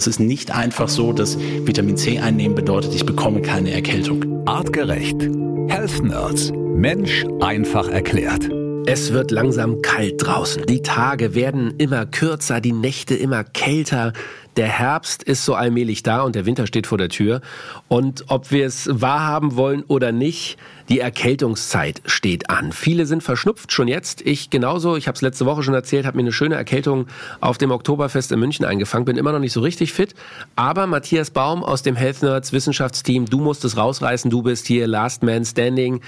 Es ist nicht einfach so, dass Vitamin C einnehmen bedeutet, ich bekomme keine Erkältung. Artgerecht. Health Nerds. Mensch einfach erklärt. Es wird langsam kalt draußen. Die Tage werden immer kürzer, die Nächte immer kälter. Der Herbst ist so allmählich da und der Winter steht vor der Tür. Und ob wir es wahrhaben wollen oder nicht, die Erkältungszeit steht an. Viele sind verschnupft schon jetzt. Ich genauso. Ich habe es letzte Woche schon erzählt, habe mir eine schöne Erkältung auf dem Oktoberfest in München eingefangen. Bin immer noch nicht so richtig fit. Aber Matthias Baum aus dem Health Nerds Wissenschaftsteam, du musst es rausreißen. Du bist hier Last Man Standing.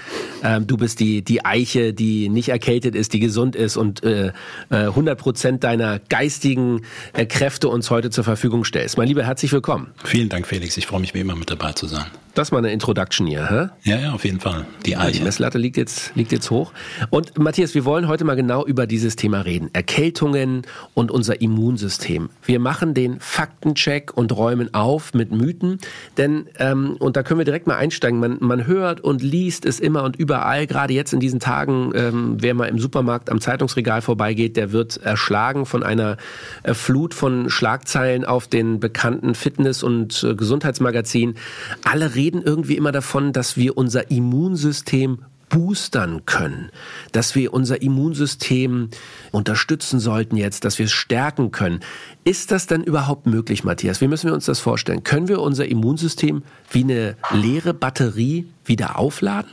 Ähm, du bist die, die Eiche, die nicht erkältet ist, die gesund ist und äh, 100 äh, Prozent deiner geistigen äh, Kräfte uns heute zur Verfügung stellst. Mein Lieber, herzlich willkommen. Vielen Dank, Felix. Ich freue mich wie immer mit dabei zu sein. Das war eine Introduction hier, hä? Ja, ja, auf jeden Fall. Die Eiche. Die Messlatte liegt jetzt, liegt jetzt hoch. Und Matthias, wir wollen heute mal genau über dieses Thema reden. Erkältungen und unser Immunsystem. Wir machen den Faktencheck und räumen auf mit Mythen. Denn, ähm, und da können wir direkt mal einsteigen, man, man hört und liest es immer und überall, gerade jetzt in diesen Tagen, ähm, wer mal im Supermarkt am Zeitungsregal vorbeigeht, der wird erschlagen von einer äh, Flut von Schlagzeilen auf den bekannten Fitness- und äh, Gesundheitsmagazinen. Alle reden reden irgendwie immer davon, dass wir unser Immunsystem boostern können, dass wir unser Immunsystem unterstützen sollten jetzt, dass wir es stärken können. Ist das denn überhaupt möglich, Matthias? Wie müssen wir uns das vorstellen? Können wir unser Immunsystem wie eine leere Batterie wieder aufladen?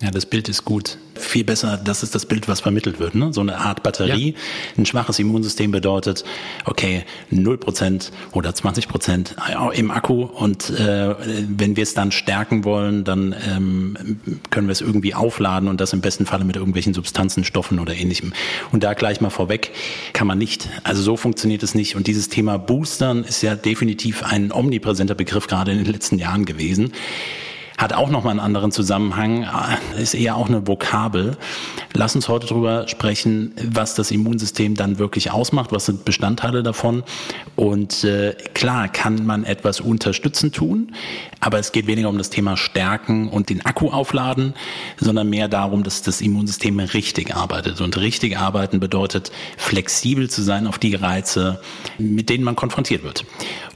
Ja, das Bild ist gut. Viel besser, das ist das Bild, was vermittelt wird. Ne? So eine Art Batterie. Ja. Ein schwaches Immunsystem bedeutet, okay, 0% oder 20% im Akku. Und äh, wenn wir es dann stärken wollen, dann ähm, können wir es irgendwie aufladen und das im besten Falle mit irgendwelchen Substanzen, Stoffen oder ähnlichem. Und da gleich mal vorweg, kann man nicht. Also so funktioniert es nicht. Und dieses Thema Boostern ist ja definitiv ein omnipräsenter Begriff gerade in den letzten Jahren gewesen hat auch nochmal einen anderen Zusammenhang, ist eher auch eine Vokabel. Lass uns heute darüber sprechen, was das Immunsystem dann wirklich ausmacht, was sind Bestandteile davon. Und äh, klar kann man etwas unterstützen tun, aber es geht weniger um das Thema Stärken und den Akku aufladen, sondern mehr darum, dass das Immunsystem richtig arbeitet. Und richtig arbeiten bedeutet, flexibel zu sein auf die Reize, mit denen man konfrontiert wird.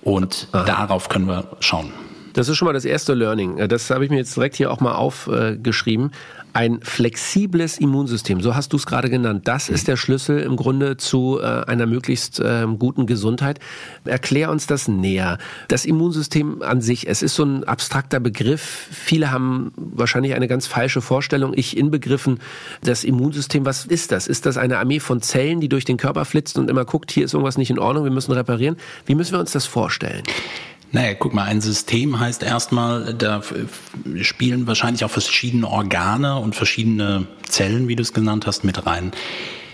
Und Aha. darauf können wir schauen. Das ist schon mal das erste Learning. Äh, das habe ich mir jetzt direkt hier auch mal aufgeschrieben. Ein flexibles Immunsystem, so hast du es gerade genannt, das ist der Schlüssel im Grunde zu äh, einer möglichst ähm, guten Gesundheit. Erklär uns das näher. Das Immunsystem an sich, es ist so ein abstrakter Begriff. Viele haben wahrscheinlich eine ganz falsche Vorstellung. Ich inbegriffen das Immunsystem, was ist das? Ist das eine Armee von Zellen, die durch den Körper flitzt und immer guckt, hier ist irgendwas nicht in Ordnung, wir müssen reparieren? Wie müssen wir uns das vorstellen? Naja, guck mal, ein System heißt erstmal, da spielen wahrscheinlich auch verschiedene Organe und verschiedene Zellen, wie du es genannt hast, mit rein.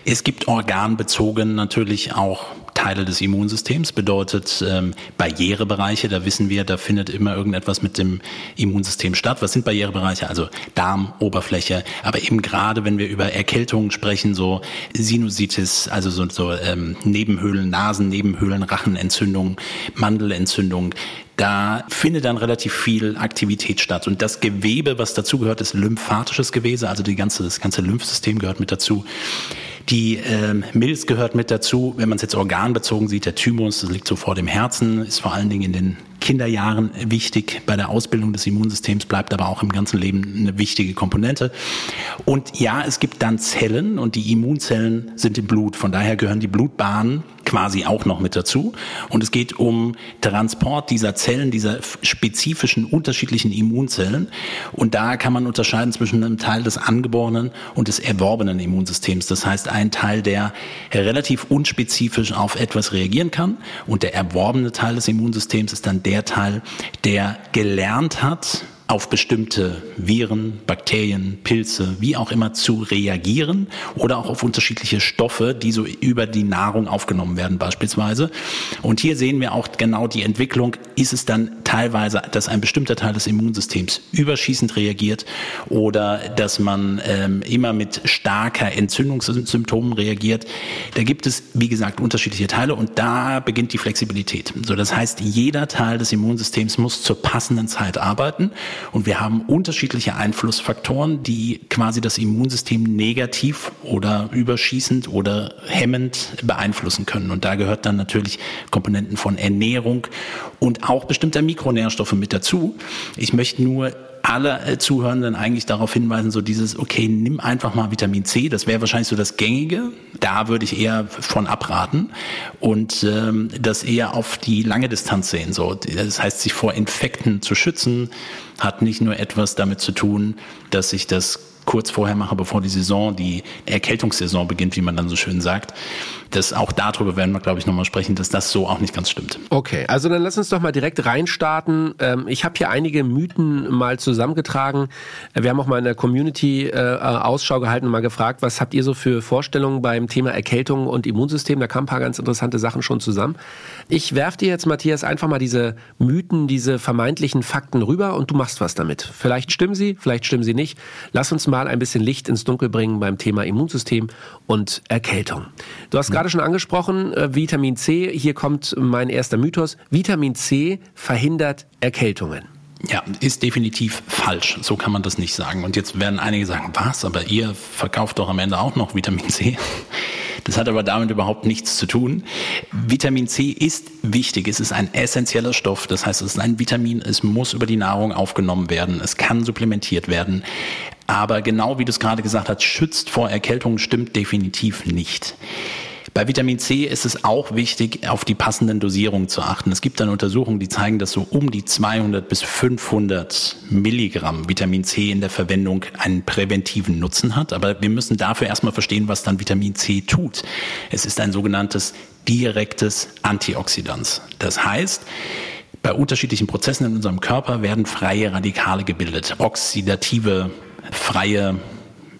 Es gibt organbezogen natürlich auch Teile des Immunsystems, bedeutet ähm, Barrierebereiche, da wissen wir, da findet immer irgendetwas mit dem Immunsystem statt. Was sind Barrierebereiche? Also Darm, Oberfläche, aber eben gerade, wenn wir über Erkältungen sprechen, so Sinusitis, also so, so ähm, Nebenhöhlen, Nasen, Nebenhöhlen, Rachenentzündung, Mandelentzündung, da findet dann relativ viel Aktivität statt. Und das Gewebe, was dazugehört, ist lymphatisches Gewebe, also die ganze, das ganze Lymphsystem gehört mit dazu. Die ähm, Milz gehört mit dazu, wenn man es jetzt organbezogen sieht, der Thymus, das liegt so vor dem Herzen, ist vor allen Dingen in den Kinderjahren wichtig bei der Ausbildung des Immunsystems, bleibt aber auch im ganzen Leben eine wichtige Komponente. Und ja, es gibt dann Zellen und die Immunzellen sind im Blut. Von daher gehören die Blutbahnen quasi auch noch mit dazu. Und es geht um Transport dieser Zellen, dieser spezifischen unterschiedlichen Immunzellen. Und da kann man unterscheiden zwischen einem Teil des angeborenen und des erworbenen Immunsystems. Das heißt, ein Teil, der relativ unspezifisch auf etwas reagieren kann. Und der erworbene Teil des Immunsystems ist dann der Teil, der gelernt hat, auf bestimmte Viren, Bakterien, Pilze, wie auch immer zu reagieren oder auch auf unterschiedliche Stoffe, die so über die Nahrung aufgenommen werden beispielsweise. Und hier sehen wir auch genau die Entwicklung. Ist es dann teilweise, dass ein bestimmter Teil des Immunsystems überschießend reagiert oder dass man ähm, immer mit starker Entzündungssymptomen reagiert. Da gibt es, wie gesagt, unterschiedliche Teile und da beginnt die Flexibilität. So, das heißt, jeder Teil des Immunsystems muss zur passenden Zeit arbeiten Und wir haben unterschiedliche Einflussfaktoren, die quasi das Immunsystem negativ oder überschießend oder hemmend beeinflussen können. Und da gehört dann natürlich Komponenten von Ernährung und auch bestimmter Mikronährstoffe mit dazu. Ich möchte nur alle äh, Zuhörenden eigentlich darauf hinweisen, so dieses, okay, nimm einfach mal Vitamin C, das wäre wahrscheinlich so das Gängige. Da würde ich eher von abraten und ähm, das eher auf die lange Distanz sehen. So, das heißt, sich vor Infekten zu schützen, hat nicht nur etwas damit zu tun, dass ich das kurz vorher mache, bevor die Saison, die Erkältungssaison beginnt, wie man dann so schön sagt. Das auch darüber werden wir, glaube ich, nochmal sprechen, dass das so auch nicht ganz stimmt. Okay, also dann lass uns doch mal direkt reinstarten. Ähm, ich habe hier einige Mythen mal zusammengetragen. Wir haben auch mal in der Community äh, Ausschau gehalten und mal gefragt, was habt ihr so für Vorstellungen beim Thema Erkältung und Immunsystem? Da kamen ein paar ganz interessante Sachen schon zusammen. Ich werf dir jetzt, Matthias, einfach mal diese Mythen, diese vermeintlichen Fakten rüber und du machst was damit. Vielleicht stimmen sie, vielleicht stimmen sie nicht. Lass uns mal ein bisschen Licht ins Dunkel bringen beim Thema Immunsystem und Erkältung. Du hast gerade schon angesprochen, äh, Vitamin C. Hier kommt mein erster Mythos. Vitamin C verhindert Erkältungen. Ja, ist definitiv falsch. So kann man das nicht sagen. Und jetzt werden einige sagen, was? Aber ihr verkauft doch am Ende auch noch Vitamin C. Das hat aber damit überhaupt nichts zu tun. Vitamin C ist wichtig. Es ist ein essentieller Stoff. Das heißt, es ist ein Vitamin. Es muss über die Nahrung aufgenommen werden. Es kann supplementiert werden. Aber genau wie du es gerade gesagt hast, schützt vor Erkältung stimmt definitiv nicht. Bei Vitamin C ist es auch wichtig, auf die passenden Dosierungen zu achten. Es gibt dann Untersuchungen, die zeigen, dass so um die 200 bis 500 Milligramm Vitamin C in der Verwendung einen präventiven Nutzen hat. Aber wir müssen dafür erstmal verstehen, was dann Vitamin C tut. Es ist ein sogenanntes direktes Antioxidant. Das heißt, bei unterschiedlichen Prozessen in unserem Körper werden freie Radikale gebildet, oxidative freie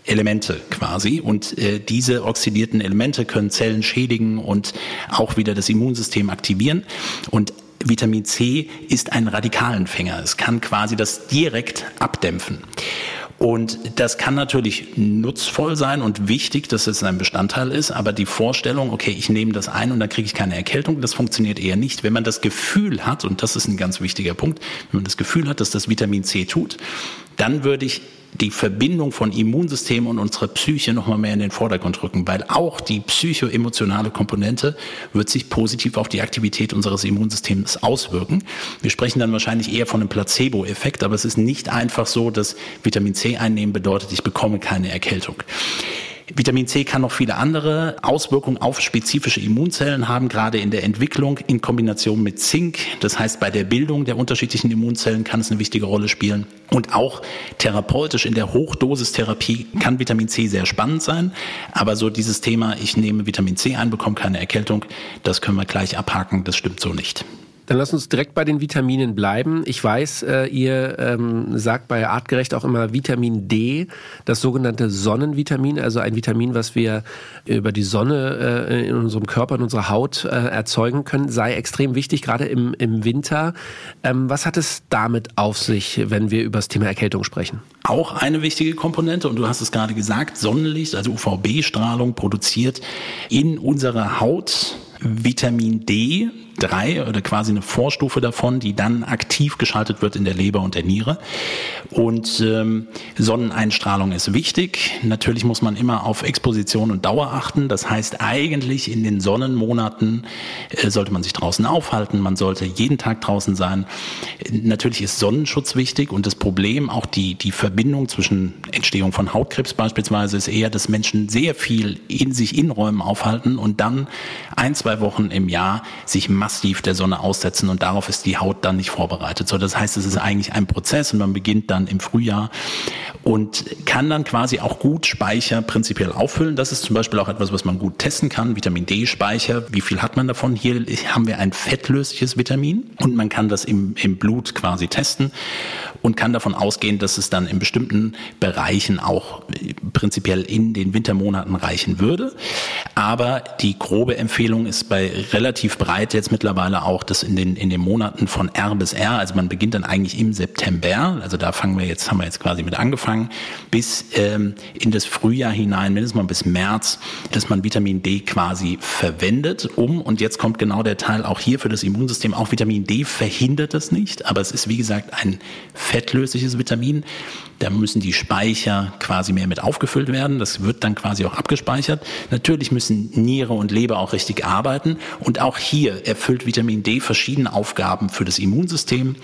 Elemente quasi. Und äh, diese oxidierten Elemente können Zellen schädigen und auch wieder das Immunsystem aktivieren. Und Vitamin C ist ein Radikalenfänger. Es kann quasi das direkt abdämpfen. Und das kann natürlich nutzvoll sein und wichtig, dass es ein Bestandteil ist, aber die Vorstellung, okay, ich nehme das ein und dann kriege ich keine Erkältung, das funktioniert eher nicht. Wenn man das Gefühl hat, und das ist ein ganz wichtiger Punkt, wenn man das Gefühl hat, dass das Vitamin C tut, dann würde ich die Verbindung von Immunsystem und unserer Psyche noch mal mehr in den Vordergrund rücken, weil auch die psychoemotionale Komponente wird sich positiv auf die Aktivität unseres Immunsystems auswirken. Wir sprechen dann wahrscheinlich eher von einem Placebo-Effekt, aber es ist nicht einfach so, dass Vitamin C einnehmen bedeutet, ich bekomme keine Erkältung. Vitamin C kann noch viele andere Auswirkungen auf spezifische Immunzellen haben, gerade in der Entwicklung in Kombination mit Zink. Das heißt, bei der Bildung der unterschiedlichen Immunzellen kann es eine wichtige Rolle spielen. Und auch therapeutisch in der Hochdosistherapie kann Vitamin C sehr spannend sein. Aber so dieses Thema, ich nehme Vitamin C ein, bekomme keine Erkältung, das können wir gleich abhaken. Das stimmt so nicht. Dann lass uns direkt bei den Vitaminen bleiben. Ich weiß, äh, ihr ähm, sagt bei Artgerecht auch immer Vitamin D, das sogenannte Sonnenvitamin, also ein Vitamin, was wir über die Sonne äh, in unserem Körper, in unserer Haut äh, erzeugen können, sei extrem wichtig, gerade im, im Winter. Ähm, was hat es damit auf sich, wenn wir über das Thema Erkältung sprechen? Auch eine wichtige Komponente, und du hast es gerade gesagt, Sonnenlicht, also UVB-Strahlung produziert in unserer Haut Vitamin D3 oder quasi eine Vorstufe davon, die dann aktiv geschaltet wird in der Leber und der Niere. Und ähm, Sonneneinstrahlung ist wichtig. Natürlich muss man immer auf Exposition und Dauer achten. Das heißt, eigentlich in den Sonnenmonaten äh, sollte man sich draußen aufhalten. Man sollte jeden Tag draußen sein. Natürlich ist Sonnenschutz wichtig und das Problem, auch die, die Verbindung zwischen Entstehung von Hautkrebs beispielsweise, ist eher, dass Menschen sehr viel in sich in Räumen aufhalten und dann ein, zwei Wochen im Jahr sich massiv der Sonne aussetzen und darauf ist die Haut dann nicht vorbereitet. So, das heißt, es ist eigentlich ein Prozess und man beginnt dann im Frühjahr und kann dann quasi auch gut Speicher prinzipiell auffüllen. Das ist zum Beispiel auch etwas, was man gut testen kann. Vitamin D-Speicher, wie viel hat man davon? Hier haben wir ein fettlösliches Vitamin und man kann das im, im Blut quasi testen und kann davon ausgehen, dass es dann in bestimmten Bereichen auch prinzipiell in den Wintermonaten reichen würde. Aber die grobe Empfehlung ist bei relativ breit jetzt mittlerweile auch, dass in den, in den Monaten von R bis R, also man beginnt dann eigentlich im September, also da fangen wir jetzt, haben wir jetzt quasi mit angefangen, bis ähm, in das Frühjahr hinein, mindestens mal bis März, dass man Vitamin D quasi verwendet, um, und jetzt kommt genau der Teil auch hier für das Immunsystem, auch Vitamin D verhindert das nicht, aber es ist wie gesagt ein fettlösliches Vitamin. Da müssen die Speicher quasi mehr mit aufgefüllt werden. Das wird dann quasi auch abgespeichert. Natürlich müssen Niere und Leber auch richtig arbeiten. Und auch hier erfüllt Vitamin D verschiedene Aufgaben für das Immunsystem.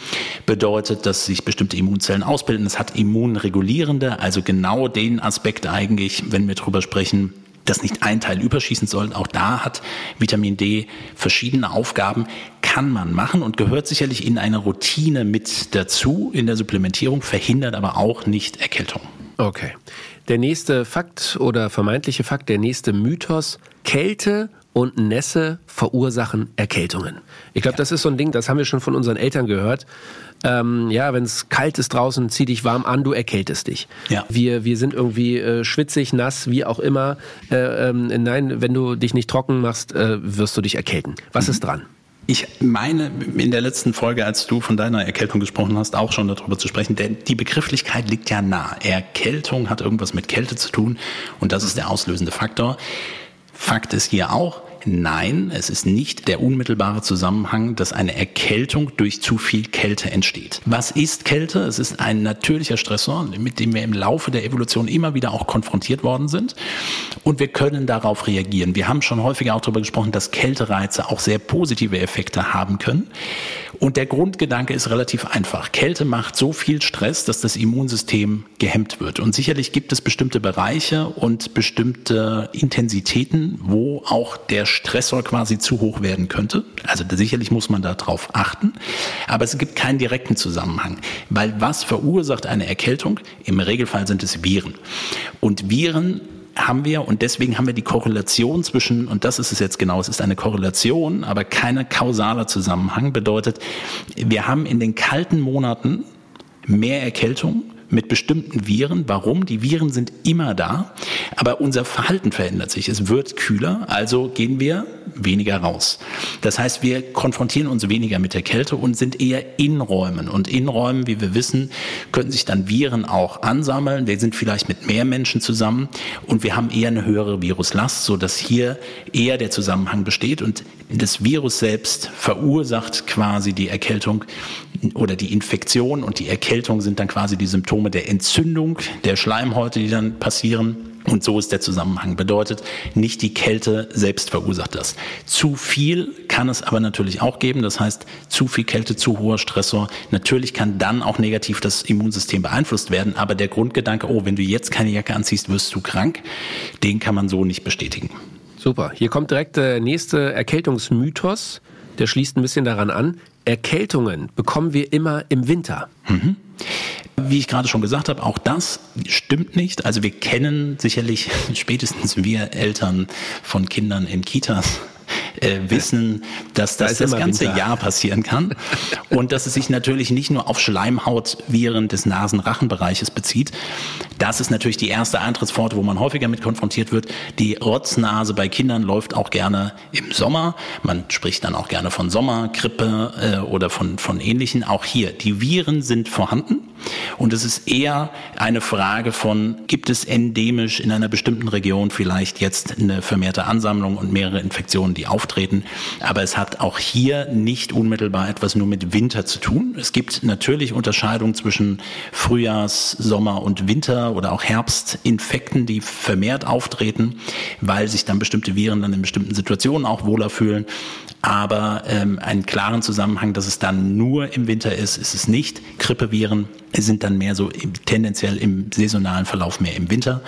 Bedeutet, dass sich bestimmte Immunzellen ausbilden. Es hat immunregulierende, also genau den Aspekt eigentlich, wenn wir darüber sprechen, dass nicht ein Teil überschießen soll. Auch da hat Vitamin D verschiedene Aufgaben, kann man machen und gehört sicherlich in eine Routine mit dazu in der Supplementierung, verhindert aber auch nicht Erkältung. Okay. Der nächste Fakt oder vermeintliche Fakt, der nächste Mythos, Kälte und Nässe verursachen Erkältungen. Ich glaube, das ist so ein Ding, das haben wir schon von unseren Eltern gehört. Ähm, ja, wenn es kalt ist draußen, zieh dich warm an, du erkältest dich. Ja. Wir, wir sind irgendwie äh, schwitzig, nass, wie auch immer. Äh, ähm, nein, wenn du dich nicht trocken machst, äh, wirst du dich erkälten. Was mhm. ist dran? Ich meine, in der letzten Folge, als du von deiner Erkältung gesprochen hast, auch schon darüber zu sprechen, denn die Begrifflichkeit liegt ja nah. Erkältung hat irgendwas mit Kälte zu tun und das ist der auslösende Faktor. Fakt ist hier auch, Nein, es ist nicht der unmittelbare Zusammenhang, dass eine Erkältung durch zu viel Kälte entsteht. Was ist Kälte? Es ist ein natürlicher Stressor, mit dem wir im Laufe der Evolution immer wieder auch konfrontiert worden sind. Und wir können darauf reagieren. Wir haben schon häufiger auch darüber gesprochen, dass Kältereize auch sehr positive Effekte haben können. Und der Grundgedanke ist relativ einfach. Kälte macht so viel Stress, dass das Immunsystem gehemmt wird. Und sicherlich gibt es bestimmte Bereiche und bestimmte Intensitäten, wo auch der Stressor quasi zu hoch werden könnte. Also sicherlich muss man darauf achten. Aber es gibt keinen direkten Zusammenhang. Weil was verursacht eine Erkältung? Im Regelfall sind es Viren. Und Viren haben wir und deswegen haben wir die Korrelation zwischen, und das ist es jetzt genau, es ist eine Korrelation, aber keine kausaler Zusammenhang, bedeutet, wir haben in den kalten Monaten mehr Erkältung mit bestimmten Viren. Warum? Die Viren sind immer da, aber unser Verhalten verändert sich. Es wird kühler, also gehen wir weniger raus. Das heißt, wir konfrontieren uns weniger mit der Kälte und sind eher in Räumen. Und in Räumen, wie wir wissen, können sich dann Viren auch ansammeln. Wir sind vielleicht mit mehr Menschen zusammen und wir haben eher eine höhere Viruslast, so dass hier eher der Zusammenhang besteht und das Virus selbst verursacht quasi die Erkältung oder die Infektion und die Erkältung sind dann quasi die Symptome der Entzündung der Schleimhäute, die dann passieren. Und so ist der Zusammenhang. Bedeutet, nicht die Kälte selbst verursacht das. Zu viel kann es aber natürlich auch geben. Das heißt, zu viel Kälte, zu hoher Stressor. Natürlich kann dann auch negativ das Immunsystem beeinflusst werden. Aber der Grundgedanke, oh, wenn du jetzt keine Jacke anziehst, wirst du krank, den kann man so nicht bestätigen. Super. Hier kommt direkt der nächste Erkältungsmythos. Der schließt ein bisschen daran an. Erkältungen bekommen wir immer im Winter. Mhm. Wie ich gerade schon gesagt habe, auch das stimmt nicht. Also wir kennen sicherlich spätestens wir Eltern von Kindern in Kitas äh, wissen, dass das da das ganze Winter. Jahr passieren kann und dass es sich natürlich nicht nur auf Schleimhautviren des Nasenrachenbereiches bezieht. Das ist natürlich die erste Eintrittspforte, wo man häufiger mit konfrontiert wird. Die Rotznase bei Kindern läuft auch gerne im Sommer. Man spricht dann auch gerne von Sommergrippe äh, oder von, von ähnlichen. Auch hier, die Viren sind vorhanden. Und es ist eher eine Frage von, gibt es endemisch in einer bestimmten Region vielleicht jetzt eine vermehrte Ansammlung und mehrere Infektionen, die auftreten. Aber es hat auch hier nicht unmittelbar etwas nur mit Winter zu tun. Es gibt natürlich Unterscheidungen zwischen Frühjahrs-, Sommer- und Winter- oder auch Herbstinfekten, die vermehrt auftreten, weil sich dann bestimmte Viren dann in bestimmten Situationen auch wohler fühlen. Aber ähm, einen klaren Zusammenhang, dass es dann nur im Winter ist, ist es nicht. Grippeviren sind dann mehr so im, tendenziell im saisonalen Verlauf mehr im Winter.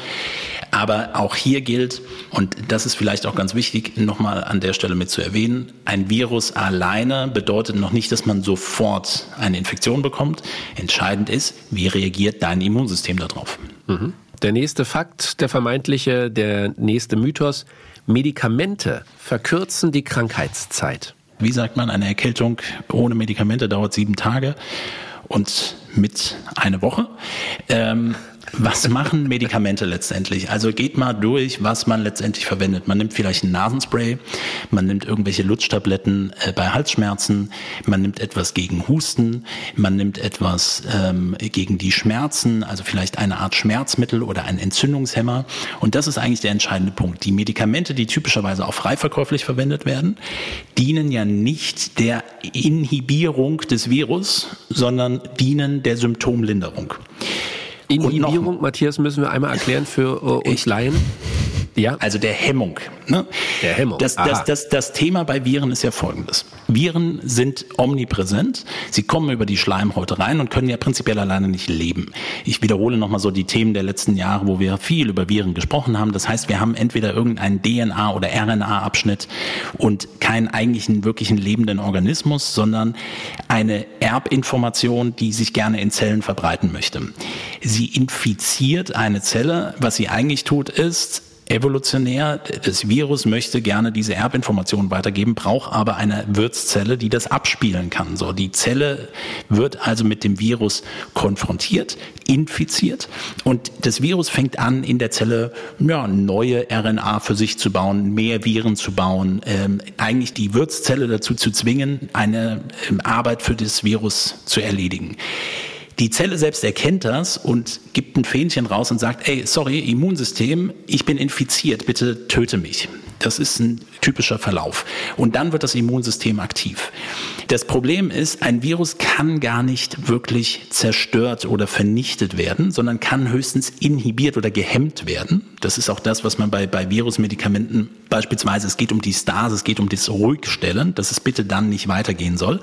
Aber auch hier gilt, und das ist vielleicht auch ganz wichtig, nochmal an der Stelle mit zu erwähnen, ein Virus alleine bedeutet noch nicht, dass man sofort eine Infektion bekommt. Entscheidend ist, wie reagiert dein Immunsystem darauf. Mhm. Der nächste Fakt, der vermeintliche, der nächste Mythos, Medikamente verkürzen die Krankheitszeit. Wie sagt man, eine Erkältung ohne Medikamente dauert sieben Tage und mit eine Woche. Ähm, Was machen Medikamente letztendlich? Also geht mal durch, was man letztendlich verwendet. Man nimmt vielleicht ein Nasenspray, man nimmt irgendwelche Lutschtabletten äh, bei Halsschmerzen, man nimmt etwas gegen Husten, man nimmt etwas ähm, gegen die Schmerzen, also vielleicht eine Art Schmerzmittel oder ein Entzündungshemmer. Und das ist eigentlich der entscheidende Punkt. Die Medikamente, die typischerweise auch freiverkäuflich verwendet werden, dienen ja nicht der Inhibierung des Virus, sondern dienen der Symptomlinderung. Inhibierung, Matthias, müssen wir einmal erklären für äh, uns Laien. Ja. Also der Hemmung. Ne? Der Hemmung. Das, das, das, das Thema bei Viren ist ja folgendes. Viren sind omnipräsent. Sie kommen über die Schleimhäute rein und können ja prinzipiell alleine nicht leben. Ich wiederhole nochmal so die Themen der letzten Jahre, wo wir viel über Viren gesprochen haben. Das heißt, wir haben entweder irgendeinen DNA- oder RNA-Abschnitt und keinen eigentlichen, wirklichen lebenden Organismus, sondern eine Erbinformation, die sich gerne in Zellen verbreiten möchte. Sie infiziert eine Zelle. Was sie eigentlich tut, ist, evolutionär, das Virus möchte gerne diese Erbinformationen weitergeben, braucht aber eine Wirtszelle, die das abspielen kann. So, die Zelle wird also mit dem Virus konfrontiert, infiziert und das Virus fängt an, in der Zelle ja, neue RNA für sich zu bauen, mehr Viren zu bauen, ähm, eigentlich die Wirtszelle dazu zu zwingen, eine ähm, Arbeit für das Virus zu erledigen. Die Zelle selbst erkennt das und gibt ein Fähnchen raus und sagt, ey, sorry, Immunsystem, ich bin infiziert, bitte töte mich. Das ist ein typischer Verlauf. Und dann wird das Immunsystem aktiv. Das Problem ist, ein Virus kann gar nicht wirklich zerstört oder vernichtet werden, sondern kann höchstens inhibiert oder gehemmt werden. Das ist auch das, was man bei, bei Virusmedikamenten beispielsweise, es geht um die Stase, es geht um das Ruhigstellen, dass es bitte dann nicht weitergehen soll.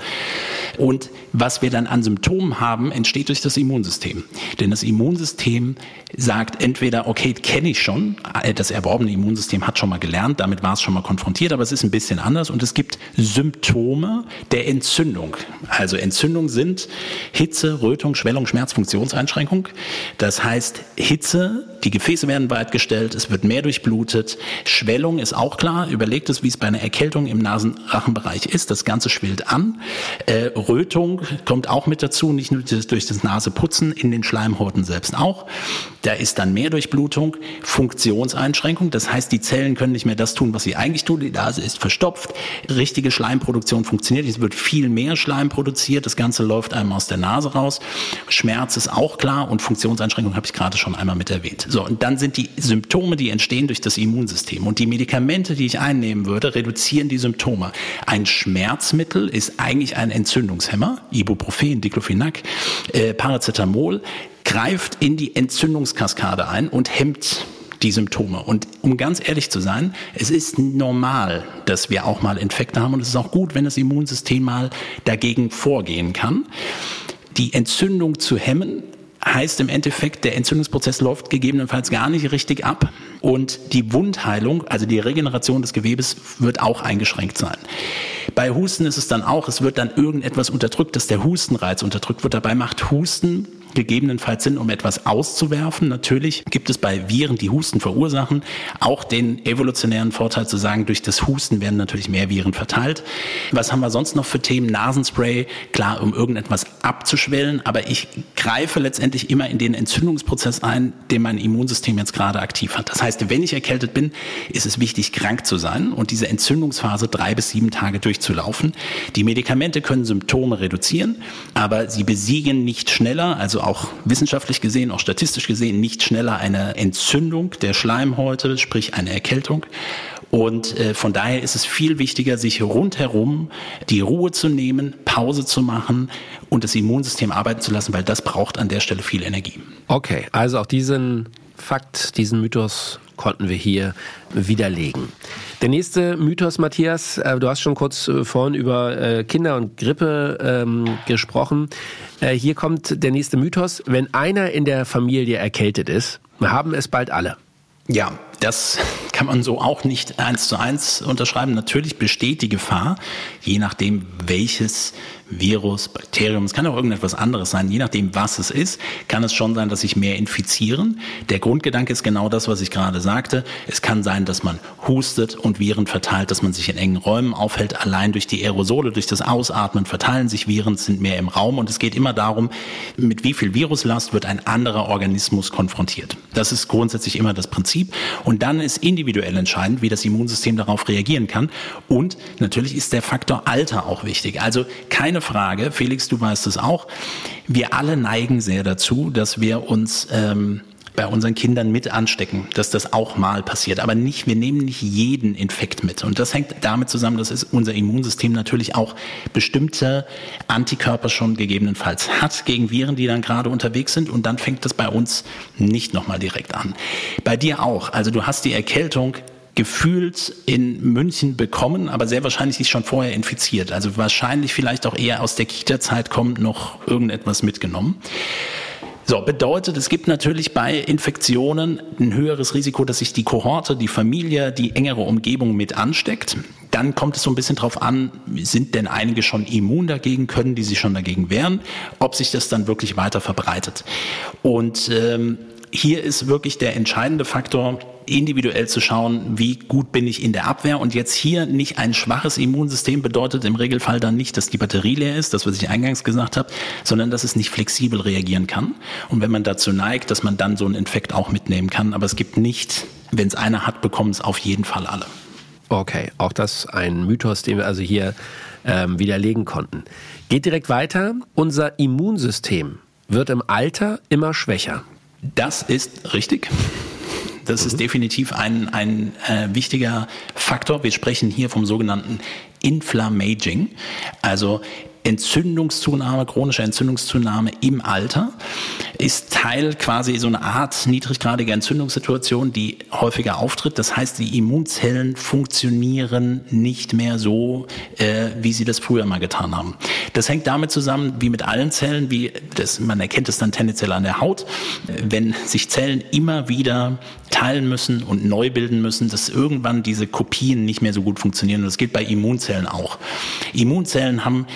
Und was wir dann an Symptomen haben, entsteht durch das Immunsystem. Denn das Immunsystem sagt entweder, okay, kenne ich schon, äh, das erworbene Immunsystem hat schon mal gelernt, damit war es schon mal konfrontiert, aber es ist ein bisschen anders und es gibt Symptome der Entzündung. Also Entzündung sind Hitze, Rötung, Schwellung, Schmerz, Funktionseinschränkung. Das heißt Hitze, die Gefäße werden weitgestellt, es wird mehr durchblutet. Schwellung ist auch klar. Überlegt es, wie es bei einer Erkältung im Nasenrachenbereich ist. Das Ganze schwillt an. Äh, Rötung kommt auch mit dazu, nicht nur durch das Naseputzen, in den Schleimhäuten selbst auch. Da ist dann mehr Durchblutung, Funktionseinschränkung. Das heißt, die Zellen können nicht mehr das tun, was sie eigentlich tun. Die Nase ist verstopft. Richtige Schleimproduktion funktioniert. Es wird viel mehr Schleim produziert. Das Ganze läuft einem aus der Nase raus. Schmerz ist auch klar und Funktionseinschränkung habe ich gerade schon einmal mit erwähnt. So, und dann sind die Symptome, die entstehen durch das Immunsystem. Und die Medikamente, die ich einnehmen würde, reduzieren die Symptome. Ein Schmerzmittel ist eigentlich ein Entzündungshemmer. Ibuprofen, Diclofenac, äh, Paracetamol greift in die Entzündungskaskade ein und hemmt die Symptome. Und um ganz ehrlich zu sein, es ist normal, dass wir auch mal Infekte haben und es ist auch gut, wenn das Immunsystem mal dagegen vorgehen kann. Die Entzündung zu hemmen heißt im Endeffekt, der Entzündungsprozess läuft gegebenenfalls gar nicht richtig ab und die Wundheilung, also die Regeneration des Gewebes, wird auch eingeschränkt sein. Bei Husten ist es dann auch, es wird dann irgendetwas unterdrückt, dass der Hustenreiz unterdrückt wird. Dabei macht Husten gegebenenfalls Sinn, um etwas auszuwerfen. Natürlich gibt es bei Viren, die Husten verursachen, auch den evolutionären Vorteil zu sagen, durch das Husten werden natürlich mehr Viren verteilt. Was haben wir sonst noch für Themen? Nasenspray, klar, um irgendetwas abzuschwellen, aber ich greife letztendlich immer in den Entzündungsprozess ein, den mein Immunsystem jetzt gerade aktiv hat. Das heißt, wenn ich erkältet bin, ist es wichtig, krank zu sein und diese Entzündungsphase drei bis sieben Tage durchzulaufen. Die Medikamente können Symptome reduzieren, aber sie besiegen nicht schneller, also auch wissenschaftlich gesehen, auch statistisch gesehen nicht schneller eine Entzündung der Schleimhäute, sprich eine Erkältung. Und äh, von daher ist es viel wichtiger, sich rundherum die Ruhe zu nehmen, Pause zu machen und das Immunsystem arbeiten zu lassen, weil das braucht an der Stelle viel Energie. Okay, also auch diesen Fakt, diesen Mythos konnten wir hier widerlegen. Der nächste Mythos, Matthias, äh, du hast schon kurz äh, vorhin über äh, Kinder und Grippe ähm, gesprochen. Hier kommt der nächste Mythos. Wenn einer in der Familie erkältet ist, haben es bald alle. Ja, das kann man so auch nicht eins zu eins unterschreiben. Natürlich besteht die Gefahr, je nachdem, welches Virus, Bakterium, es kann auch irgendetwas anderes sein, je nachdem, was es ist, kann es schon sein, dass sich mehr infizieren. Der Grundgedanke ist genau das, was ich gerade sagte. Es kann sein, dass man hustet und Viren verteilt, dass man sich in engen Räumen aufhält. Allein durch die Aerosole, durch das Ausatmen verteilen sich Viren, sind mehr im Raum und es geht immer darum, mit wie viel Viruslast wird ein anderer Organismus konfrontiert. Das ist grundsätzlich immer das Prinzip und dann ist individuell entscheidend, wie das Immunsystem darauf reagieren kann und natürlich ist der Faktor Alter auch wichtig. Also keine keine Frage, Felix, du weißt es auch, wir alle neigen sehr dazu, dass wir uns ähm, bei unseren Kindern mit anstecken, dass das auch mal passiert. Aber nicht, wir nehmen nicht jeden Infekt mit. Und das hängt damit zusammen, dass unser Immunsystem natürlich auch bestimmte Antikörper schon gegebenenfalls hat gegen Viren, die dann gerade unterwegs sind. Und dann fängt das bei uns nicht nochmal direkt an. Bei dir auch. Also du hast die Erkältung gefühlt in München bekommen, aber sehr wahrscheinlich sich schon vorher infiziert. Also wahrscheinlich vielleicht auch eher aus der Kita-Zeit kommt noch irgendetwas mitgenommen. So, bedeutet, es gibt natürlich bei Infektionen ein höheres Risiko, dass sich die Kohorte, die Familie, die engere Umgebung mit ansteckt. Dann kommt es so ein bisschen drauf an, sind denn einige schon immun dagegen, können die sich schon dagegen wehren, ob sich das dann wirklich weiter verbreitet. Und ähm, hier ist wirklich der entscheidende Faktor, individuell zu schauen, wie gut bin ich in der Abwehr. Und jetzt hier nicht ein schwaches Immunsystem bedeutet im Regelfall dann nicht, dass die Batterie leer ist, das, was ich eingangs gesagt habe, sondern dass es nicht flexibel reagieren kann. Und wenn man dazu neigt, dass man dann so einen Infekt auch mitnehmen kann. Aber es gibt nicht, wenn es einer hat, bekommen es auf jeden Fall alle. Okay, auch das ein Mythos, den wir also hier ähm, widerlegen konnten. Geht direkt weiter. Unser Immunsystem wird im Alter immer schwächer. Das ist richtig. Das mhm. ist definitiv ein, ein äh, wichtiger Faktor. Wir sprechen hier vom sogenannten Inflammaging, also Entzündungszunahme, chronische Entzündungszunahme im Alter ist Teil quasi so eine Art niedriggradiger Entzündungssituation, die häufiger auftritt. Das heißt, die Immunzellen funktionieren nicht mehr so, äh, wie sie das früher mal getan haben. Das hängt damit zusammen, wie mit allen Zellen, wie das, man erkennt es dann tendenziell an der Haut, wenn sich Zellen immer wieder teilen müssen und neu bilden müssen, dass irgendwann diese Kopien nicht mehr so gut funktionieren. Und das gilt bei Immunzellen auch. Immunzellen haben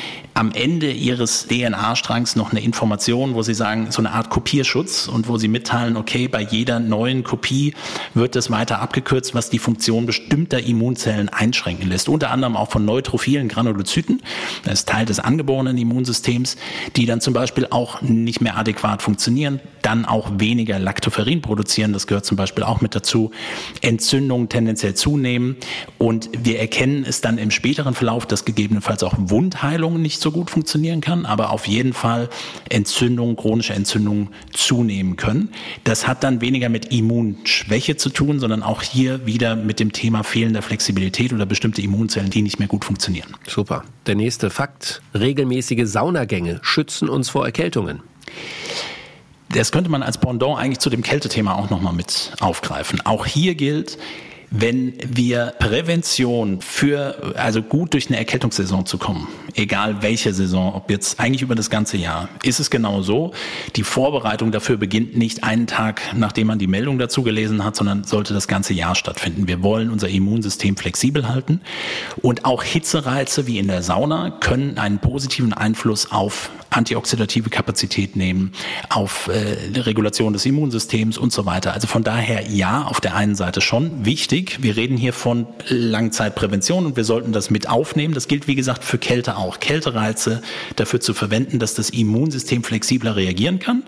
am Ende ihres DNA-Strangs noch eine Information, wo sie sagen, so eine Art Kopierschutz und wo sie mitteilen, okay, bei jeder neuen Kopie wird das weiter abgekürzt, was die Funktion bestimmter Immunzellen einschränken lässt. Unter anderem auch von neutrophilen Granulozyten. Das ist Teil des angeborenen Immunsystems, die dann zum Beispiel auch nicht mehr adäquat funktionieren, dann auch weniger Lactoferrin produzieren. Das gehört zum Beispiel auch mit dazu. Entzündungen tendenziell zunehmen und wir erkennen es dann im späteren Verlauf, dass gegebenenfalls auch Wundheilungen nicht so gut funktionieren kann, aber auf jeden Fall Entzündungen, chronische Entzündungen zunehmen können. Das hat dann weniger mit Immunschwäche zu tun, sondern auch hier wieder mit dem Thema fehlender Flexibilität oder bestimmte Immunzellen, die nicht mehr gut funktionieren. Super. Der nächste Fakt. Regelmäßige Saunagänge schützen uns vor Erkältungen. Das könnte man als Pendant eigentlich zu dem Kältethema auch nochmal mit aufgreifen. Auch hier gilt, wenn wir Prävention für, also gut durch eine Erkältungssaison zu kommen, egal welche Saison, ob jetzt eigentlich über das ganze Jahr, ist es genau so. Die Vorbereitung dafür beginnt nicht einen Tag, nachdem man die Meldung dazu gelesen hat, sondern sollte das ganze Jahr stattfinden. Wir wollen unser Immunsystem flexibel halten und auch Hitzereize wie in der Sauna können einen positiven Einfluss auf antioxidative Kapazität nehmen, auf äh, Regulation des Immunsystems und so weiter. Also von daher ja, auf der einen Seite schon wichtig. Wir reden hier von Langzeitprävention und wir sollten das mit aufnehmen. Das gilt wie gesagt für Kälte auch. Kältereize dafür zu verwenden, dass das Immunsystem flexibler reagieren kann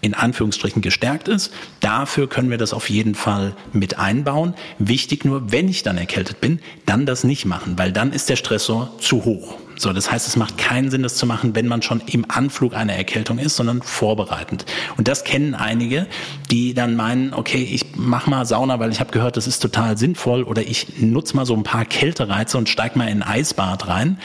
in Anführungsstrichen gestärkt ist. Dafür können wir das auf jeden Fall mit einbauen. Wichtig nur, wenn ich dann erkältet bin, dann das nicht machen, weil dann ist der Stressor zu hoch. So, das heißt, es macht keinen Sinn, das zu machen, wenn man schon im Anflug einer Erkältung ist, sondern vorbereitend. Und das kennen einige, die dann meinen, okay, ich mach mal Sauna, weil ich habe gehört, das ist total sinnvoll, oder ich nutze mal so ein paar Kältereize und steig mal in ein Eisbad rein,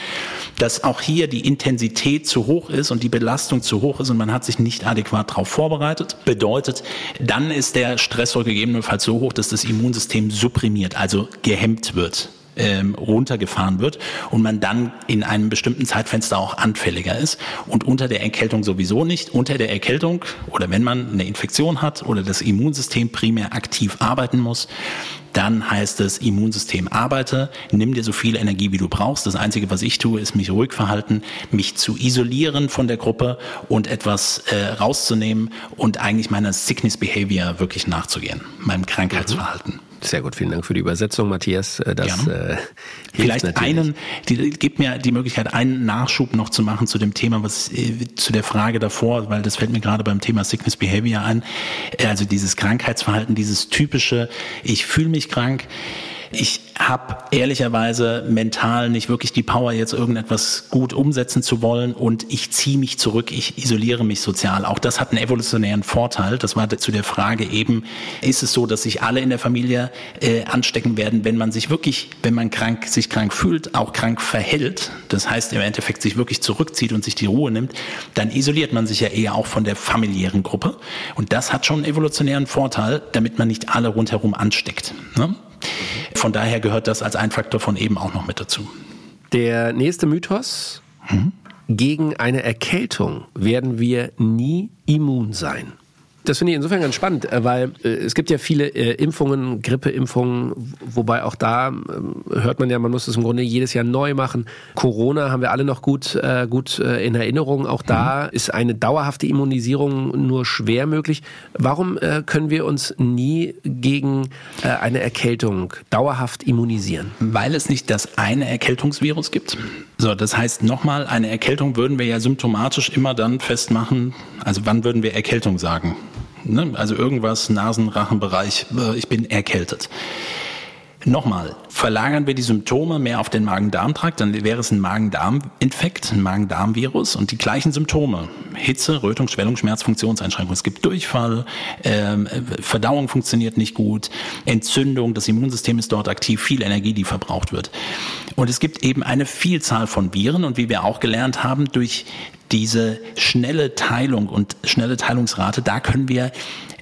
dass auch hier die Intensität zu hoch ist und die Belastung zu hoch ist und man hat sich nicht adäquat darauf vorbereitet. Bedeutet, dann ist der Stressor gegebenenfalls so hoch, dass das Immunsystem supprimiert, also gehemmt wird. Ähm, runtergefahren wird und man dann in einem bestimmten Zeitfenster auch anfälliger ist und unter der Erkältung sowieso nicht. Unter der Erkältung oder wenn man eine Infektion hat oder das Immunsystem primär aktiv arbeiten muss, dann heißt es Immunsystem arbeite, nimm dir so viel Energie wie du brauchst. Das Einzige, was ich tue, ist mich ruhig verhalten, mich zu isolieren von der Gruppe und etwas äh, rauszunehmen und eigentlich meiner Sickness Behavior wirklich nachzugehen, meinem Krankheitsverhalten. Mhm. Sehr gut, vielen Dank für die Übersetzung, Matthias. Äh, das äh, Vielleicht natürlich. einen, die, gibt mir die Möglichkeit, einen Nachschub noch zu machen zu dem Thema, was äh, zu der Frage davor, weil das fällt mir gerade beim Thema Sickness Behavior ein. Äh, also dieses Krankheitsverhalten, dieses typische, ich fühle mich krank. Ich habe ehrlicherweise mental nicht wirklich die Power, jetzt irgendetwas gut umsetzen zu wollen und ich ziehe mich zurück, ich isoliere mich sozial. Auch das hat einen evolutionären Vorteil. Das war zu der Frage eben, ist es so, dass sich alle in der Familie äh, anstecken werden, wenn man sich wirklich, wenn man krank, sich krank fühlt, auch krank verhält, das heißt im Endeffekt sich wirklich zurückzieht und sich die Ruhe nimmt, dann isoliert man sich ja eher auch von der familiären Gruppe. Und das hat schon einen evolutionären Vorteil, damit man nicht alle rundherum ansteckt. Ne? Von daher gehört das als ein Faktor von eben auch noch mit dazu. Der nächste Mythos. Mhm. Gegen eine Erkältung werden wir nie immun sein. Das finde ich insofern ganz spannend, äh, weil äh, es gibt ja viele äh, Impfungen, Grippeimpfungen, wobei auch da äh, hört man ja, man muss es im Grunde jedes Jahr neu machen. Corona haben wir alle noch gut, äh, gut äh, in Erinnerung. Auch da mhm. ist eine dauerhafte Immunisierung nur schwer möglich. Warum können wir uns nie gegen eine Erkältung dauerhaft immunisieren? Weil es nicht das eine Erkältungsvirus gibt. So, das heißt nochmal, eine Erkältung würden wir ja symptomatisch immer dann festmachen. Also wann würden wir Erkältung sagen? Ne? Also irgendwas, Nasenrachenbereich, äh, ich bin erkältet. Nochmal, verlagern wir die Symptome mehr auf den Magen-Darm-Trakt, dann wäre es ein Magen-Darm-Infekt, ein Magen-Darm-Virus und die gleichen Symptome. Hitze, Rötung, Schwellung, Schmerz, Funktionseinschränkung. Es gibt Durchfall, ähm, Verdauung funktioniert nicht gut, Entzündung, das Immunsystem ist dort aktiv, viel Energie, die verbraucht wird. Und es gibt eben eine Vielzahl von Viren und wie wir auch gelernt haben, durch diese schnelle Teilung und schnelle Teilungsrate, da können wir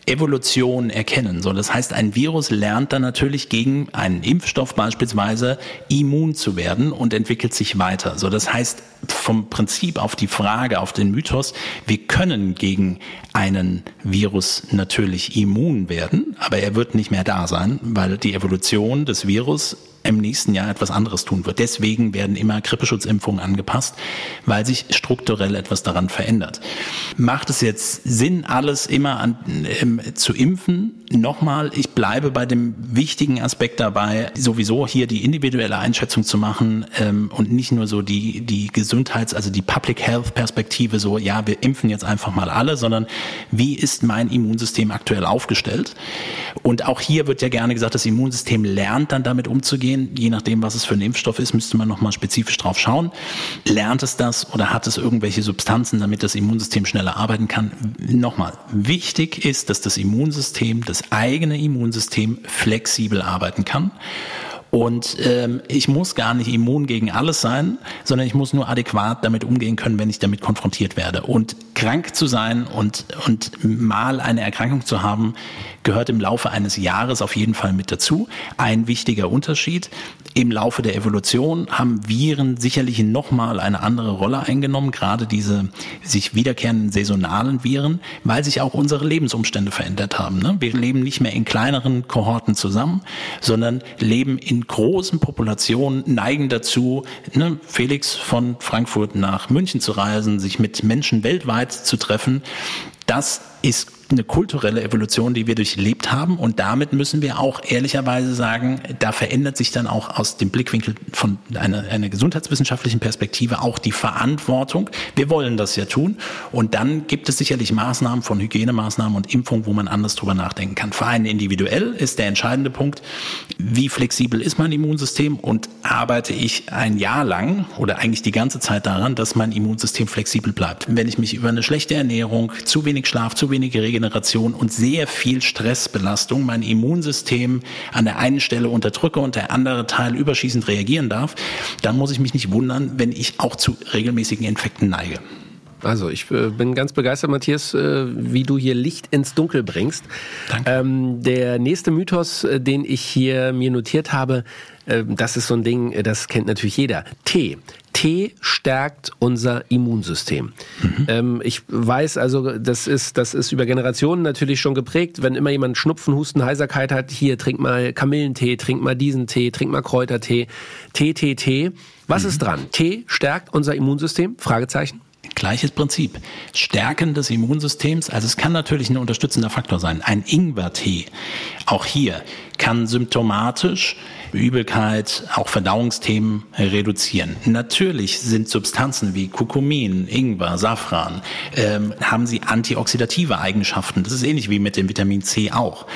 Evolution erkennen. So, das heißt, ein Virus lernt dann natürlich gegen einen Impfstoff beispielsweise immun zu werden und entwickelt sich weiter. So, das heißt, vom Prinzip auf die Frage, auf den Mythos, wir können gegen einen Virus natürlich immun werden, aber er wird nicht mehr da sein, weil die Evolution des Virus im nächsten Jahr etwas anderes tun wird. Deswegen werden immer Grippeschutzimpfungen angepasst, weil sich strukturell etwas daran verändert. Macht es jetzt Sinn, alles immer an, ähm, zu impfen? Nochmal, ich bleibe bei dem wichtigen Aspekt dabei, sowieso hier die individuelle Einschätzung zu machen ähm, und nicht nur so die, die Gesundheits-, also die Public Health Perspektive, so, ja, wir impfen jetzt einfach mal alle, sondern wie ist mein Immunsystem aktuell aufgestellt? Und auch hier wird ja gerne gesagt, das Immunsystem lernt dann damit umzugehen. Je nachdem, was es für ein Impfstoff ist, müsste man nochmal spezifisch drauf schauen. Lernt es das oder hat es irgendwelche Substanzen, damit das Immunsystem schneller arbeiten kann? Nochmal, wichtig ist, dass das Immunsystem, das eigene Immunsystem flexibel arbeiten kann und ähm, ich muss gar nicht immun gegen alles sein, sondern ich muss nur adäquat damit umgehen können, wenn ich damit konfrontiert werde. Und krank zu sein und, und mal eine Erkrankung zu haben, gehört im Laufe eines Jahres auf jeden Fall mit dazu. Ein wichtiger Unterschied. Im Laufe der Evolution haben Viren sicherlich nochmal eine andere Rolle eingenommen, gerade diese sich wiederkehrenden saisonalen Viren, weil sich auch unsere Lebensumstände verändert haben. Ne? Wir leben nicht mehr in kleineren Kohorten zusammen, sondern leben in großen Populationen, neigen dazu, ne, Felix von Frankfurt nach München zu reisen, sich mit Menschen weltweit zu treffen. Das ist eine kulturelle Evolution, die wir durchlebt haben. Und damit müssen wir auch ehrlicherweise sagen, da verändert sich dann auch aus dem Blickwinkel von einer, einer gesundheitswissenschaftlichen Perspektive auch die Verantwortung. Wir wollen das ja tun. Und dann gibt es sicherlich Maßnahmen von Hygienemaßnahmen und Impfung, wo man anders drüber nachdenken kann. Für einen individuell ist der entscheidende Punkt, wie flexibel ist mein Immunsystem und arbeite ich ein Jahr lang oder eigentlich die ganze Zeit daran, dass mein Immunsystem flexibel bleibt. Wenn ich mich über eine schlechte Ernährung, zu wenig Schlaf, zu wenig Regeln Regeneration und sehr viel Stressbelastung mein Immunsystem an der einen Stelle unterdrücke und der andere Teil überschießend reagieren darf, dann muss ich mich nicht wundern, wenn ich auch zu regelmäßigen Infekten neige. Also ich äh, bin ganz begeistert, Matthias, äh, wie du hier Licht ins Dunkel bringst. Danke. Ähm, der nächste Mythos, äh, den ich hier mir notiert habe, das ist so ein Ding, äh, das kennt natürlich jeder. Tee. Tee stärkt unser Immunsystem. Mhm. Ähm, ich weiß also, das ist, das ist über Generationen natürlich schon geprägt. Wenn immer jemand Schnupfen, Husten, Heiserkeit hat, hier trink mal Kamillentee, trink mal diesen Tee, trink mal Kräutertee, Tee, Tee, Tee. Was mhm. ist dran? Tee stärkt unser Immunsystem? Fragezeichen. Gleiches Prinzip. Stärken des Immunsystems, also es kann natürlich ein unterstützender Faktor sein. Ein Ingwertee, auch hier, kann symptomatisch Übelkeit, auch Verdauungsthemen reduzieren. Natürlich sind Substanzen wie Kurkumin, Ingwer, Safran, ähm, haben sie antioxidative Eigenschaften. Das ist ähnlich wie mit dem Vitamin C auch.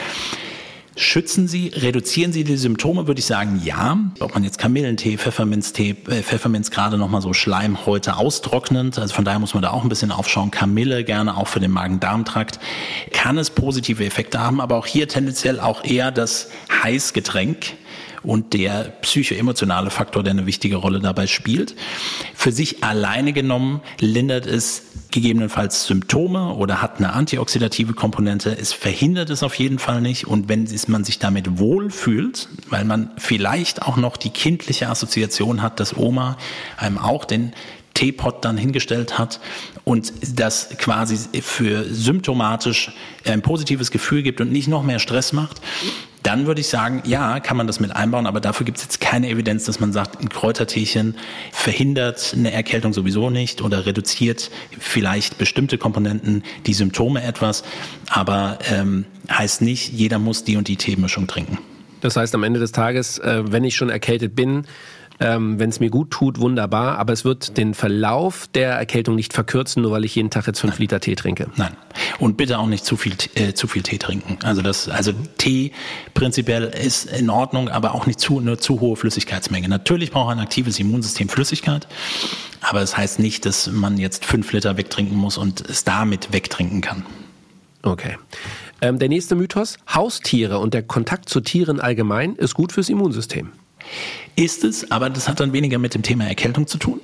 Schützen Sie, reduzieren Sie die Symptome, würde ich sagen, ja. Ob man jetzt Kamillentee, Pfefferminztee, äh, Pfefferminz gerade nochmal so Schleimhäute austrocknend, also von daher muss man da auch ein bisschen aufschauen. Kamille gerne auch für den Magen-Darm-Trakt. Kann es positive Effekte haben, aber auch hier tendenziell auch eher das Heißgetränk und der psychoemotionale Faktor, der eine wichtige Rolle dabei spielt. Für sich alleine genommen lindert es gegebenenfalls Symptome oder hat eine antioxidative Komponente. Es verhindert es auf jeden Fall nicht. Und wenn man sich damit wohlfühlt, weil man vielleicht auch noch die kindliche Assoziation hat, dass Oma einem auch den Teepot dann hingestellt hat und das quasi für symptomatisch ein positives Gefühl gibt und nicht noch mehr Stress macht, dann würde ich sagen, ja, kann man das mit einbauen, aber dafür gibt es jetzt keine Evidenz, dass man sagt, ein Kräuterteechen verhindert eine Erkältung sowieso nicht oder reduziert vielleicht bestimmte Komponenten, die Symptome etwas, aber ähm, heißt nicht, jeder muss die und die Teemischung trinken. Das heißt, am Ende des Tages, äh, wenn ich schon erkältet bin, ähm, Wenn es mir gut tut, wunderbar, aber es wird den Verlauf der Erkältung nicht verkürzen, nur weil ich jeden Tag jetzt fünf Nein. Liter Tee trinke. Nein. Und bitte auch nicht zu viel, äh, zu viel Tee trinken. Also das, also Tee prinzipiell ist in Ordnung, aber auch nicht zu, eine zu hohe Flüssigkeitsmenge. Natürlich braucht ein aktives Immunsystem Flüssigkeit, aber es das heißt nicht, dass man jetzt fünf Liter wegtrinken muss und es damit wegtrinken kann. Okay. Ähm, der nächste Mythos. Haustiere und der Kontakt zu Tieren allgemein ist gut fürs Immunsystem ist es, aber das hat dann weniger mit dem Thema Erkältung zu tun,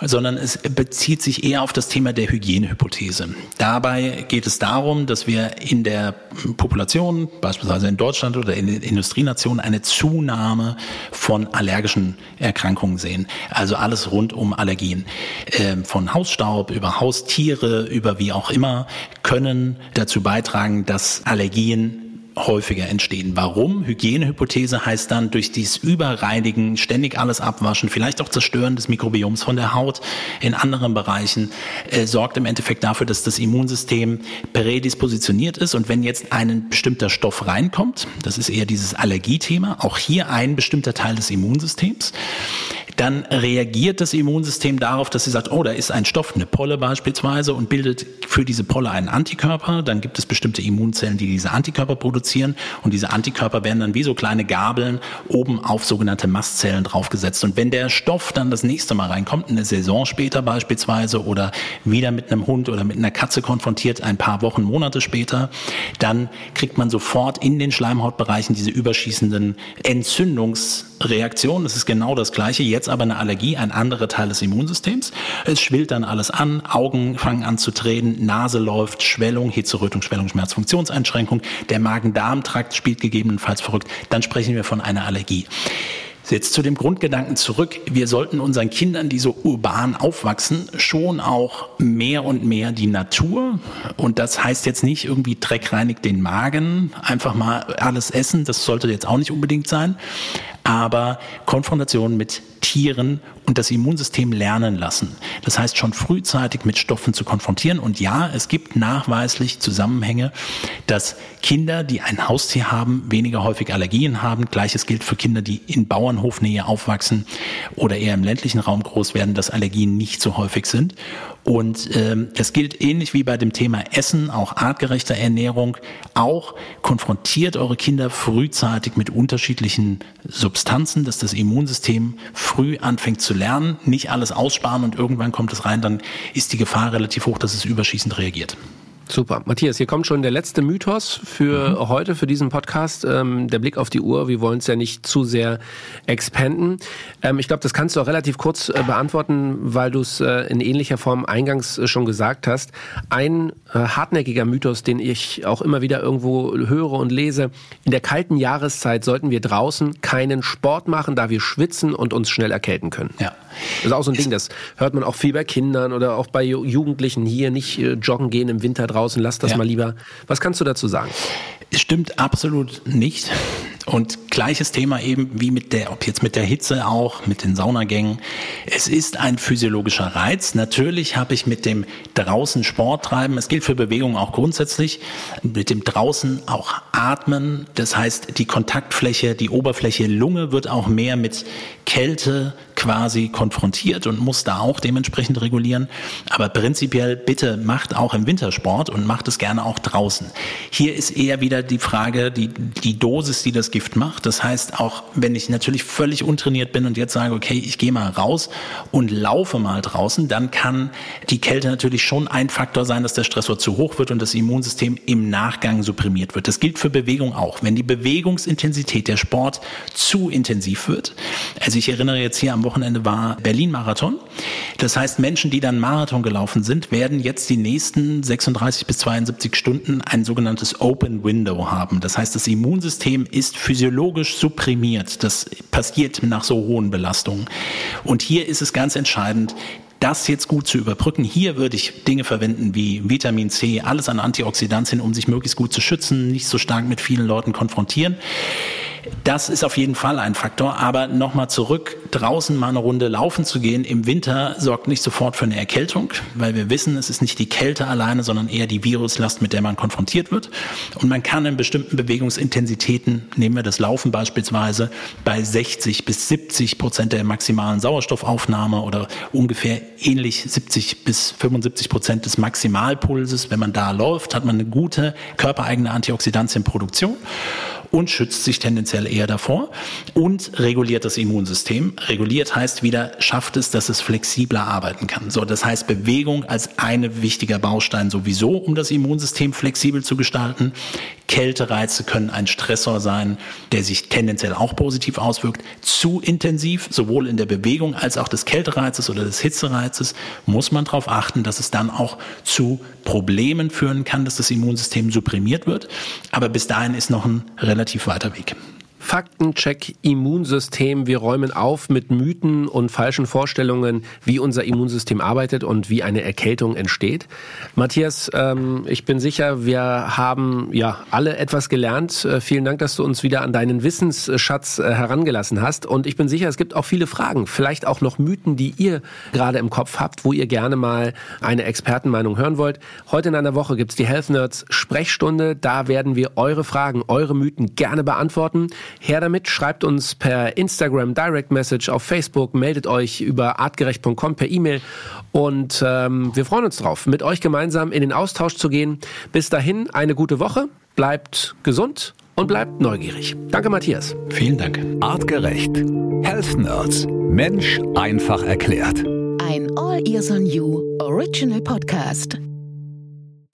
sondern es bezieht sich eher auf das Thema der Hygienehypothese. Dabei geht es darum, dass wir in der Population, beispielsweise in Deutschland oder in den Industrienationen, eine Zunahme von allergischen Erkrankungen sehen. Also alles rund um Allergien. Ähm, von Hausstaub über Haustiere, über wie auch immer, können dazu beitragen, dass Allergien häufiger entstehen. Warum? Hygienehypothese heißt dann durch dieses Überreinigen, ständig alles abwaschen, vielleicht auch Zerstören des Mikrobioms von der Haut in anderen Bereichen, äh, sorgt im Endeffekt dafür, dass das Immunsystem prädispositioniert ist. Und wenn jetzt ein bestimmter Stoff reinkommt, das ist eher dieses Allergiethema, auch hier ein bestimmter Teil des Immunsystems, dann reagiert das Immunsystem darauf, dass sie sagt, oh, da ist ein Stoff, eine Polle beispielsweise, und bildet für diese Polle einen Antikörper. Dann gibt es bestimmte Immunzellen, die diese Antikörper produzieren. Und diese Antikörper werden dann wie so kleine Gabeln oben auf sogenannte Mastzellen draufgesetzt. Und wenn der Stoff dann das nächste Mal reinkommt, eine Saison später beispielsweise, oder wieder mit einem Hund oder mit einer Katze konfrontiert, ein paar Wochen, Monate später, dann kriegt man sofort in den Schleimhautbereichen diese überschießenden Entzündungsreaktionen. Das ist genau das Gleiche. Jetzt aber eine Allergie, ein anderer Teil des Immunsystems. Es schwillt dann alles an, Augen fangen an zu tränen, Nase läuft, Schwellung, Hitzerötung, Schwellung, Schmerz, Funktionseinschränkung. Der Magen-Darm-Trakt spielt gegebenenfalls verrückt. Dann sprechen wir von einer Allergie. Jetzt zu dem Grundgedanken zurück. Wir sollten unseren Kindern, die so urban aufwachsen, schon auch mehr und mehr die Natur. Und das heißt jetzt nicht irgendwie Dreck reinigt den Magen, einfach mal alles essen. Das sollte jetzt auch nicht unbedingt sein. Aber Konfrontation mit Tieren und das Immunsystem lernen lassen. Das heißt, schon frühzeitig mit Stoffen zu konfrontieren. Und ja, es gibt nachweislich Zusammenhänge, dass Kinder, die ein Haustier haben, weniger häufig Allergien haben. Gleiches gilt für Kinder, die in Bauernhofnähe aufwachsen oder eher im ländlichen Raum groß werden, dass Allergien nicht so häufig sind. Und ähm, das gilt ähnlich wie bei dem Thema Essen, auch artgerechter Ernährung. Auch konfrontiert eure Kinder frühzeitig mit unterschiedlichen Substanzen, dass das Immunsystem früh anfängt zu lernen, nicht alles aussparen und irgendwann kommt es rein, dann ist die Gefahr relativ hoch, dass es überschießend reagiert. Super. Matthias, hier kommt schon der letzte Mythos für mhm. heute, für diesen Podcast. Ähm, der Blick auf die Uhr. Wir wollen es ja nicht zu sehr expanden. Ähm, ich glaube, das kannst du auch relativ kurz äh, beantworten, weil du es äh, in ähnlicher Form eingangs äh, schon gesagt hast. Ein äh, hartnäckiger Mythos, den ich auch immer wieder irgendwo höre und lese. In der kalten Jahreszeit sollten wir draußen keinen Sport machen, da wir schwitzen und uns schnell erkälten können. Ja. Das ist auch so ein Ding, das hört man auch viel bei Kindern oder auch bei Jugendlichen hier. Nicht äh, joggen gehen im Winter draußen, lass das ja. mal lieber. Was kannst du dazu sagen? Es stimmt absolut nicht. Und gleiches Thema eben wie mit der, ob jetzt mit der Hitze auch, mit den Saunagängen. Es ist ein physiologischer Reiz. Natürlich habe ich mit dem draußen Sport treiben, es gilt für Bewegung auch grundsätzlich, mit dem draußen auch atmen. Das heißt, die Kontaktfläche, die Oberfläche Lunge wird auch mehr mit Kälte quasi konfrontiert und muss da auch dementsprechend regulieren. Aber prinzipiell bitte macht auch im Wintersport und macht es gerne auch draußen. Hier ist eher wieder die Frage, die, die Dosis, die das Gift macht. Das heißt, auch wenn ich natürlich völlig untrainiert bin und jetzt sage, okay, ich gehe mal raus und laufe mal draußen, dann kann die Kälte natürlich schon ein Faktor sein, dass der Stressor zu hoch wird und das Immunsystem im Nachgang supprimiert wird. Das gilt für Bewegung auch. Wenn die Bewegungsintensität der Sport zu intensiv wird, also ich erinnere jetzt hier am Wochenende war Berlin-Marathon. Das heißt, Menschen, die dann Marathon gelaufen sind, werden jetzt die nächsten 36 bis 72 Stunden ein sogenanntes Open Window haben. Das heißt, das Immunsystem ist physiologisch supprimiert. Das passiert nach so hohen Belastungen. Und hier ist es ganz entscheidend, das jetzt gut zu überbrücken. Hier würde ich Dinge verwenden wie Vitamin C, alles an Antioxidantien, um sich möglichst gut zu schützen, nicht so stark mit vielen Leuten konfrontieren. Das ist auf jeden Fall ein Faktor. Aber nochmal zurück, draußen mal eine Runde laufen zu gehen im Winter sorgt nicht sofort für eine Erkältung, weil wir wissen, es ist nicht die Kälte alleine, sondern eher die Viruslast, mit der man konfrontiert wird. Und man kann in bestimmten Bewegungsintensitäten, nehmen wir das Laufen beispielsweise, bei 60 bis 70 Prozent der maximalen Sauerstoffaufnahme oder ungefähr ähnlich 70 bis 75 Prozent des Maximalpulses, wenn man da läuft, hat man eine gute körpereigene Antioxidantienproduktion und schützt sich tendenziell eher davor und reguliert das Immunsystem. Reguliert heißt wieder, schafft es, dass es flexibler arbeiten kann. So, das heißt Bewegung als ein wichtiger Baustein sowieso, um das Immunsystem flexibel zu gestalten. Kältereize können ein Stressor sein, der sich tendenziell auch positiv auswirkt. Zu intensiv, sowohl in der Bewegung als auch des Kältereizes oder des Hitzereizes, muss man darauf achten, dass es dann auch zu Problemen führen kann, dass das Immunsystem supprimiert wird. Aber bis dahin ist noch ein relativ weiter Weg. Faktencheck Immunsystem. Wir räumen auf mit Mythen und falschen Vorstellungen, wie unser Immunsystem arbeitet und wie eine Erkältung entsteht. Matthias, ähm, ich bin sicher, wir haben ja alle etwas gelernt. Äh, vielen Dank, dass du uns wieder an deinen Wissensschatz äh, herangelassen hast. Und ich bin sicher, es gibt auch viele Fragen, vielleicht auch noch Mythen, die ihr gerade im Kopf habt, wo ihr gerne mal eine Expertenmeinung hören wollt. Heute in einer Woche gibt's die Health Nerds Sprechstunde. Da werden wir eure Fragen, eure Mythen gerne beantworten. Her damit, schreibt uns per Instagram Direct Message auf Facebook, meldet euch über artgerecht.com per E-Mail und ähm, wir freuen uns drauf, mit euch gemeinsam in den Austausch zu gehen. Bis dahin eine gute Woche, bleibt gesund und bleibt neugierig. Danke, Matthias. Vielen Dank. Artgerecht. Health Nerds. Mensch einfach erklärt. Ein All Ears on You Original Podcast.